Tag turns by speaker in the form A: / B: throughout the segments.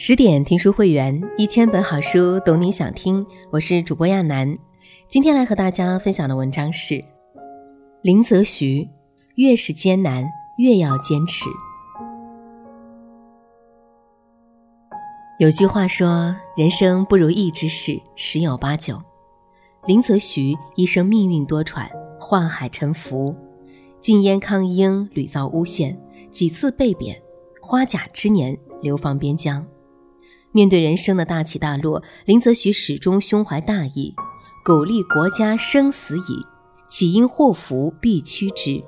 A: 十点听书会员，一千本好书，懂你想听。我是主播亚楠，今天来和大家分享的文章是林则徐：越是艰难，越要坚持。有句话说，人生不如意之事十有八九。林则徐一生命运多舛，宦海沉浮，禁烟抗英，屡遭诬陷，几次被贬，花甲之年流放边疆。面对人生的大起大落，林则徐始终胸怀大义，苟利国家生死以，岂因祸福必趋之。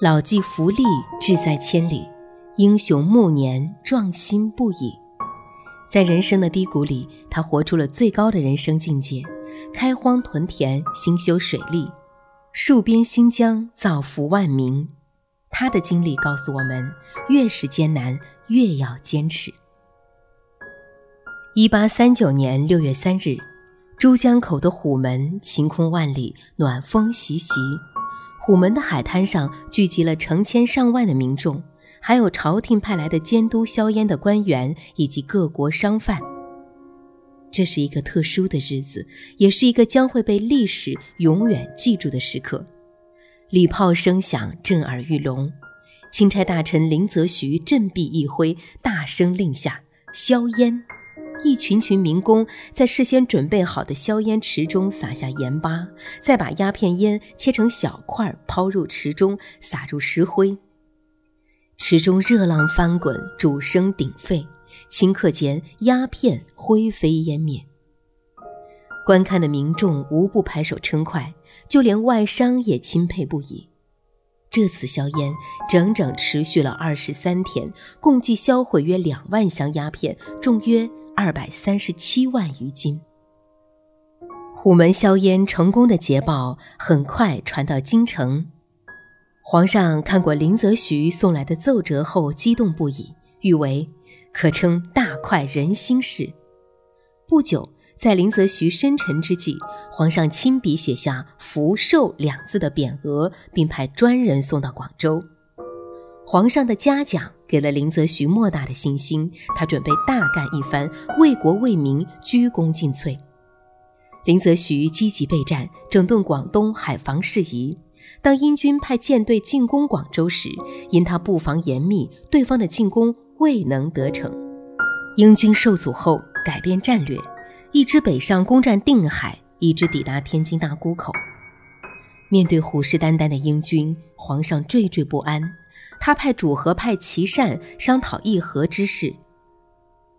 A: 老骥伏枥，志在千里；英雄暮年，壮心不已。在人生的低谷里，他活出了最高的人生境界：开荒屯田，兴修水利，戍边新疆，造福万民。他的经历告诉我们，越是艰难，越要坚持。一八三九年六月三日，珠江口的虎门晴空万里，暖风习习。虎门的海滩上聚集了成千上万的民众，还有朝廷派来的监督硝烟的官员以及各国商贩。这是一个特殊的日子，也是一个将会被历史永远记住的时刻。礼炮声响，震耳欲聋。钦差大臣林则徐振臂一挥，大声令下：硝烟。一群群民工在事先准备好的硝烟池中撒下盐巴，再把鸦片烟切成小块抛入池中，撒入石灰。池中热浪翻滚，主声鼎沸，顷刻间鸦片灰飞烟灭。观看的民众无不拍手称快，就连外商也钦佩不已。这次硝烟整整持续了二十三天，共计销毁约两万箱鸦片，重约。二百三十七万余斤。虎门销烟成功的捷报很快传到京城，皇上看过林则徐送来的奏折后，激动不已，誉为可称大快人心事。不久，在林则徐生辰之际，皇上亲笔写下“福寿”两字的匾额，并派专人送到广州。皇上的嘉奖给了林则徐莫大的信心，他准备大干一番，为国为民，鞠躬尽瘁。林则徐积极备战，整顿广东海防事宜。当英军派舰队进攻广州时，因他布防严密，对方的进攻未能得逞。英军受阻后，改变战略，一支北上攻占定海，一支抵达天津大沽口。面对虎视眈眈的英军，皇上惴惴不安。他派主和派琦善商讨议和之事。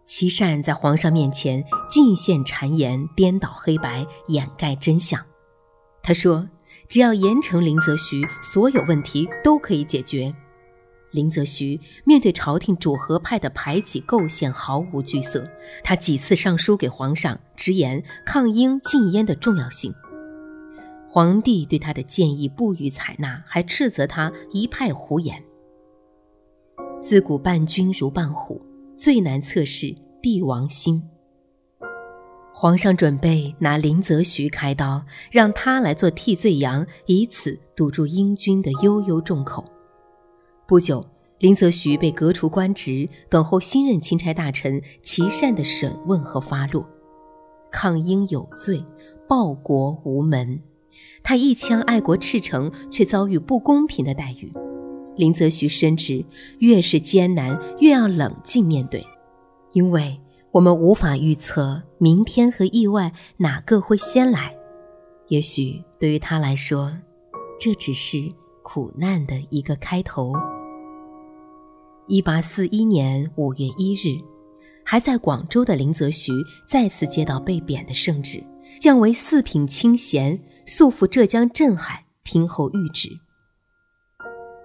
A: 琦善在皇上面前尽献谗言，颠倒黑白，掩盖真相。他说：“只要严惩林则徐，所有问题都可以解决。”林则徐面对朝廷主和派的排挤构陷，毫无惧色。他几次上书给皇上，直言抗英禁烟的重要性。皇帝对他的建议不予采纳，还斥责他一派胡言。自古伴君如伴虎，最难测试帝王心。皇上准备拿林则徐开刀，让他来做替罪羊，以此堵住英军的悠悠众口。不久，林则徐被革除官职，等候新任钦差大臣琦善的审问和发落。抗英有罪，报国无门。他一腔爱国赤诚，却遭遇不公平的待遇。林则徐深知，越是艰难，越要冷静面对，因为我们无法预测明天和意外哪个会先来。也许对于他来说，这只是苦难的一个开头。一八四一年五月一日，还在广州的林则徐再次接到被贬的圣旨，降为四品清闲。速赴浙江镇海听候谕旨。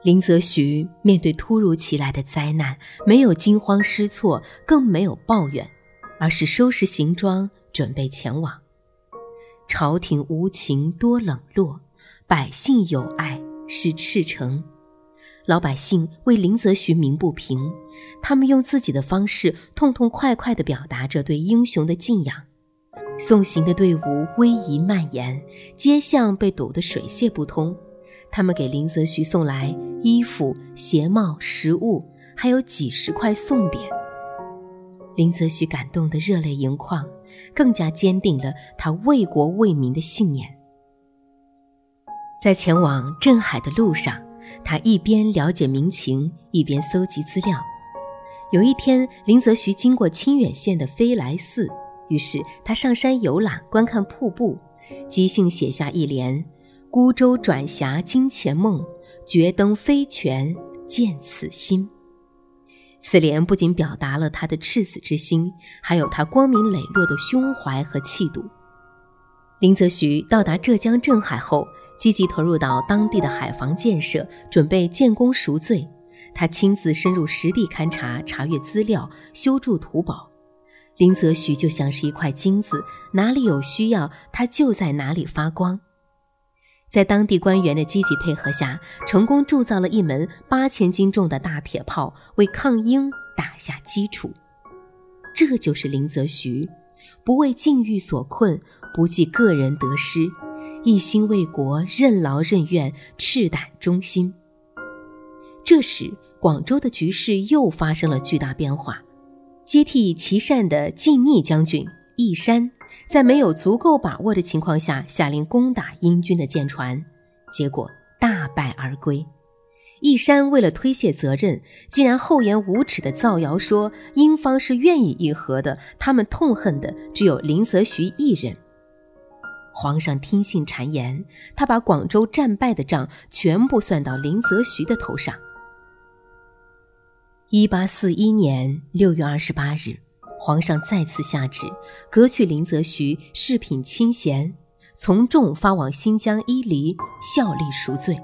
A: 林则徐面对突如其来的灾难，没有惊慌失措，更没有抱怨，而是收拾行装准备前往。朝廷无情多冷落，百姓有爱是赤诚。老百姓为林则徐鸣不平，他们用自己的方式痛痛快快地表达着对英雄的敬仰。送行的队伍逶迤蔓延，街巷被堵得水泄不通。他们给林则徐送来衣服、鞋帽、食物，还有几十块送匾。林则徐感动得热泪盈眶，更加坚定了他为国为民的信念。在前往镇海的路上，他一边了解民情，一边搜集资料。有一天，林则徐经过清远县的飞来寺，于是他上山游览，观看瀑布，即兴写下一联：“孤舟转峡惊前梦，决登飞泉见此心。”此联不仅表达了他的赤子之心，还有他光明磊落的胸怀和气度。林则徐到达浙江镇海后，积极投入到当地的海防建设，准备建功赎罪。他亲自深入实地勘察、查阅资料、修筑土堡。林则徐就像是一块金子，哪里有需要，他就在哪里发光。在当地官员的积极配合下，成功铸造了一门八千斤重的大铁炮，为抗英打下基础。这就是林则徐，不为境遇所困，不计个人得失，一心为国，任劳任怨，赤胆忠心。这时，广州的局势又发生了巨大变化，接替琦善的晋逆将军义山。在没有足够把握的情况下，下令攻打英军的舰船，结果大败而归。义山为了推卸责任，竟然厚颜无耻地造谣说英方是愿意议和的，他们痛恨的只有林则徐一人。皇上听信谗言，他把广州战败的账全部算到林则徐的头上。一八四一年六月二十八日。皇上再次下旨，革去林则徐侍品清闲，从重发往新疆伊犁效力赎罪。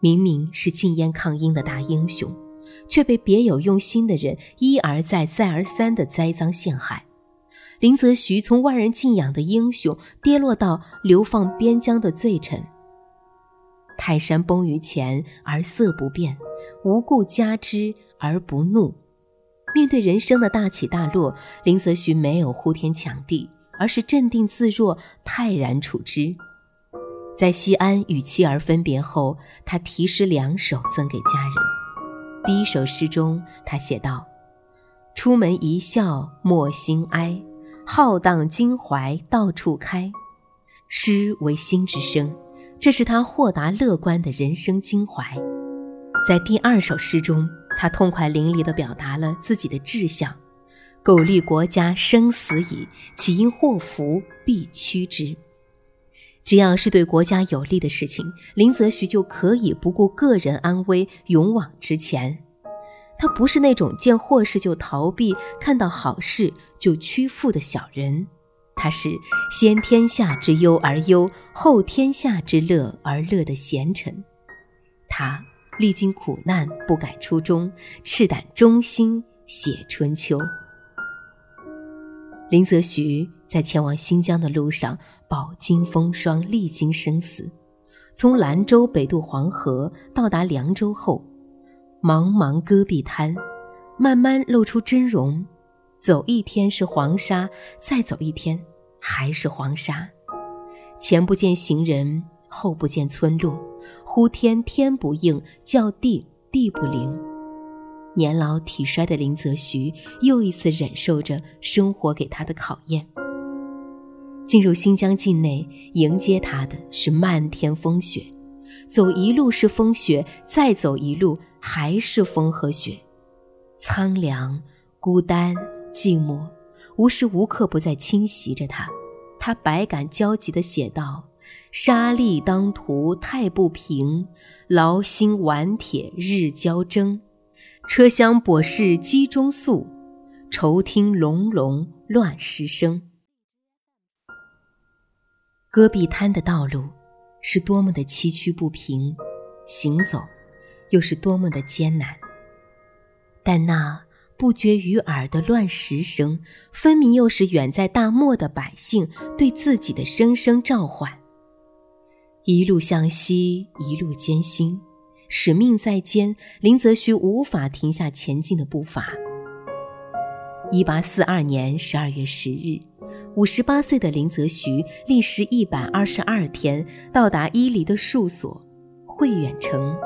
A: 明明是禁烟抗英的大英雄，却被别有用心的人一而再、再而三的栽赃陷害。林则徐从万人敬仰的英雄，跌落到流放边疆的罪臣。泰山崩于前而色不变，无故加之而不怒。面对人生的大起大落，林则徐没有呼天抢地，而是镇定自若、泰然处之。在西安与妻儿分别后，他题诗两首赠给家人。第一首诗中，他写道：“出门一笑莫心哀，浩荡襟怀到处开。”诗为心之声，这是他豁达乐观的人生襟怀。在第二首诗中，他痛快淋漓地表达了自己的志向：“苟利国家生死以，岂因祸福必趋之。”只要是对国家有利的事情，林则徐就可以不顾个人安危，勇往直前。他不是那种见祸事就逃避，看到好事就屈服的小人。他是先天下之忧而忧，后天下之乐而乐的贤臣。他。历经苦难，不改初衷，赤胆忠心写春秋。林则徐在前往新疆的路上，饱经风霜，历经生死。从兰州北渡黄河，到达凉州后，茫茫戈壁滩，慢慢露出真容。走一天是黄沙，再走一天还是黄沙。前不见行人。后不见村落，呼天天不应，叫地地不灵。年老体衰的林则徐又一次忍受着生活给他的考验。进入新疆境内，迎接他的是漫天风雪，走一路是风雪，再走一路还是风和雪，苍凉、孤单、寂寞，无时无刻不在侵袭着他。他百感交集地写道。沙砾当涂太不平，劳心顽铁日交争。车厢跛士机中宿，愁听隆隆乱石声。戈壁滩的道路是多么的崎岖不平，行走又是多么的艰难。但那不绝于耳的乱石声，分明又是远在大漠的百姓对自己的声声召唤。一路向西，一路艰辛，使命在肩，林则徐无法停下前进的步伐。一八四二年十二月十日，五十八岁的林则徐历时一百二十二天，到达伊犁的戍所惠远城。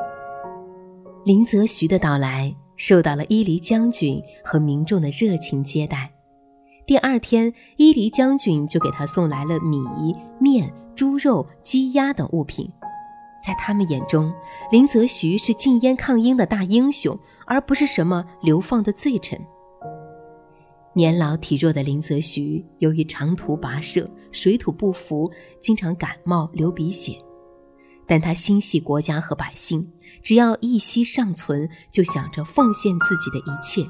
A: 林则徐的到来受到了伊犁将军和民众的热情接待。第二天，伊犁将军就给他送来了米、面、猪肉、鸡鸭等物品。在他们眼中，林则徐是禁烟抗英的大英雄，而不是什么流放的罪臣。年老体弱的林则徐，由于长途跋涉，水土不服，经常感冒、流鼻血。但他心系国家和百姓，只要一息尚存，就想着奉献自己的一切。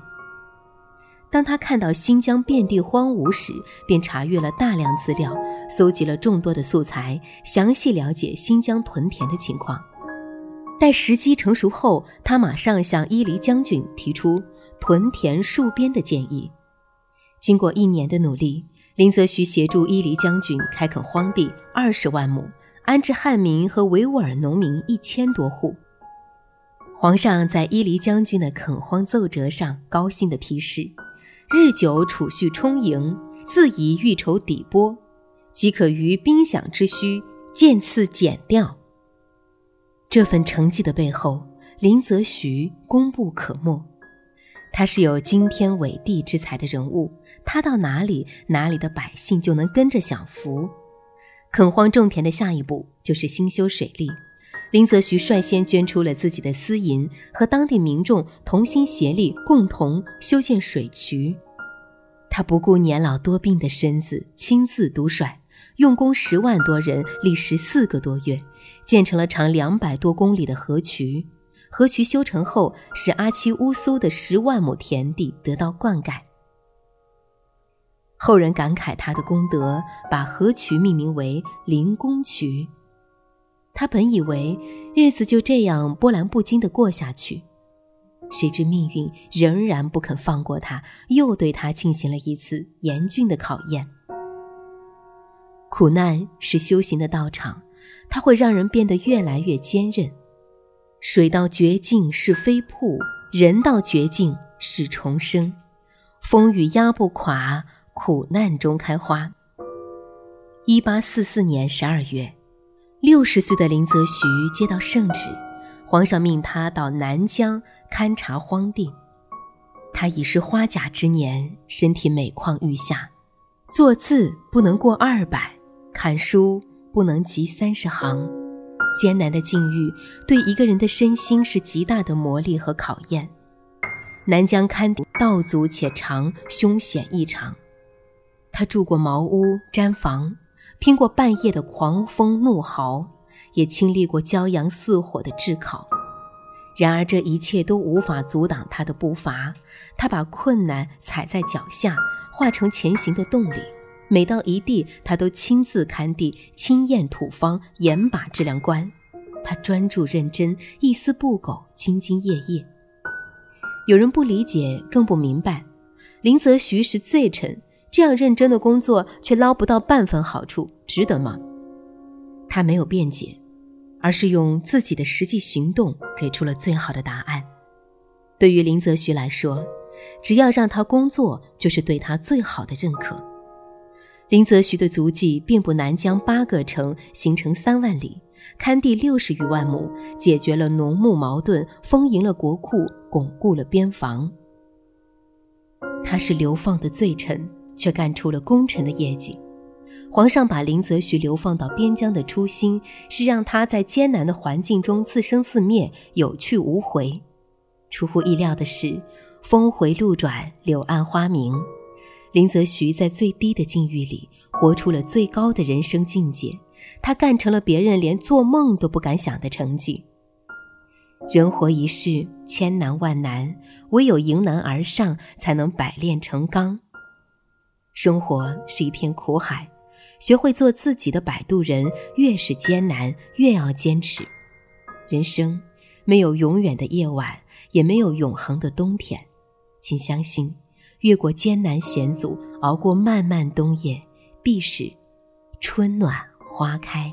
A: 当他看到新疆遍地荒芜时，便查阅了大量资料，搜集了众多的素材，详细了解新疆屯田的情况。待时机成熟后，他马上向伊犁将军提出屯田戍边的建议。经过一年的努力，林则徐协助伊犁将军开垦荒地二十万亩。安置汉民和维吾尔农民一千多户。皇上在伊犁将军的垦荒奏折上高兴地批示：“日久储蓄充盈，自以欲筹底拨，即可于兵饷之需渐次减掉。”这份成绩的背后，林则徐功不可没。他是有惊天伟地之才的人物，他到哪里，哪里的百姓就能跟着享福。垦荒种田的下一步就是兴修水利。林则徐率先捐出了自己的私银，和当地民众同心协力，共同修建水渠。他不顾年老多病的身子，亲自督率，用工十万多人，历时四个多月，建成了长两百多公里的河渠。河渠修成后，使阿七乌苏的十万亩田地得到灌溉。后人感慨他的功德，把河渠命名为灵公渠。他本以为日子就这样波澜不惊地过下去，谁知命运仍然不肯放过他，又对他进行了一次严峻的考验。苦难是修行的道场，它会让人变得越来越坚韧。水到绝境是飞瀑，人到绝境是重生。风雨压不垮。苦难中开花。一八四四年十二月，六十岁的林则徐接到圣旨，皇上命他到南疆勘察荒地。他已是花甲之年，身体每况愈下，作字不能过二百，看书不能及三十行。艰难的境遇对一个人的身心是极大的磨砺和考验。南疆勘道阻且长，凶险异常。他住过茅屋、毡房，听过半夜的狂风怒嚎，也经历过骄阳似火的炙烤。然而，这一切都无法阻挡他的步伐。他把困难踩在脚下，化成前行的动力。每到一地，他都亲自勘地、亲验土方、严把质量关。他专注认真，一丝不苟，兢兢业业。有人不理解，更不明白，林则徐是罪臣。这样认真的工作却捞不到半分好处，值得吗？他没有辩解，而是用自己的实际行动给出了最好的答案。对于林则徐来说，只要让他工作，就是对他最好的认可。林则徐的足迹遍布南疆八个城，行程三万里，勘地六十余万亩，解决了农牧矛盾，丰盈了国库，巩固了边防。他是流放的罪臣。却干出了功臣的业绩。皇上把林则徐流放到边疆的初心，是让他在艰难的环境中自生自灭，有去无回。出乎意料的是，峰回路转，柳暗花明。林则徐在最低的境遇里，活出了最高的人生境界。他干成了别人连做梦都不敢想的成绩。人活一世，千难万难，唯有迎难而上，才能百炼成钢。生活是一片苦海，学会做自己的摆渡人，越是艰难，越要坚持。人生没有永远的夜晚，也没有永恒的冬天，请相信，越过艰难险阻，熬过漫漫冬夜，必是春暖花开。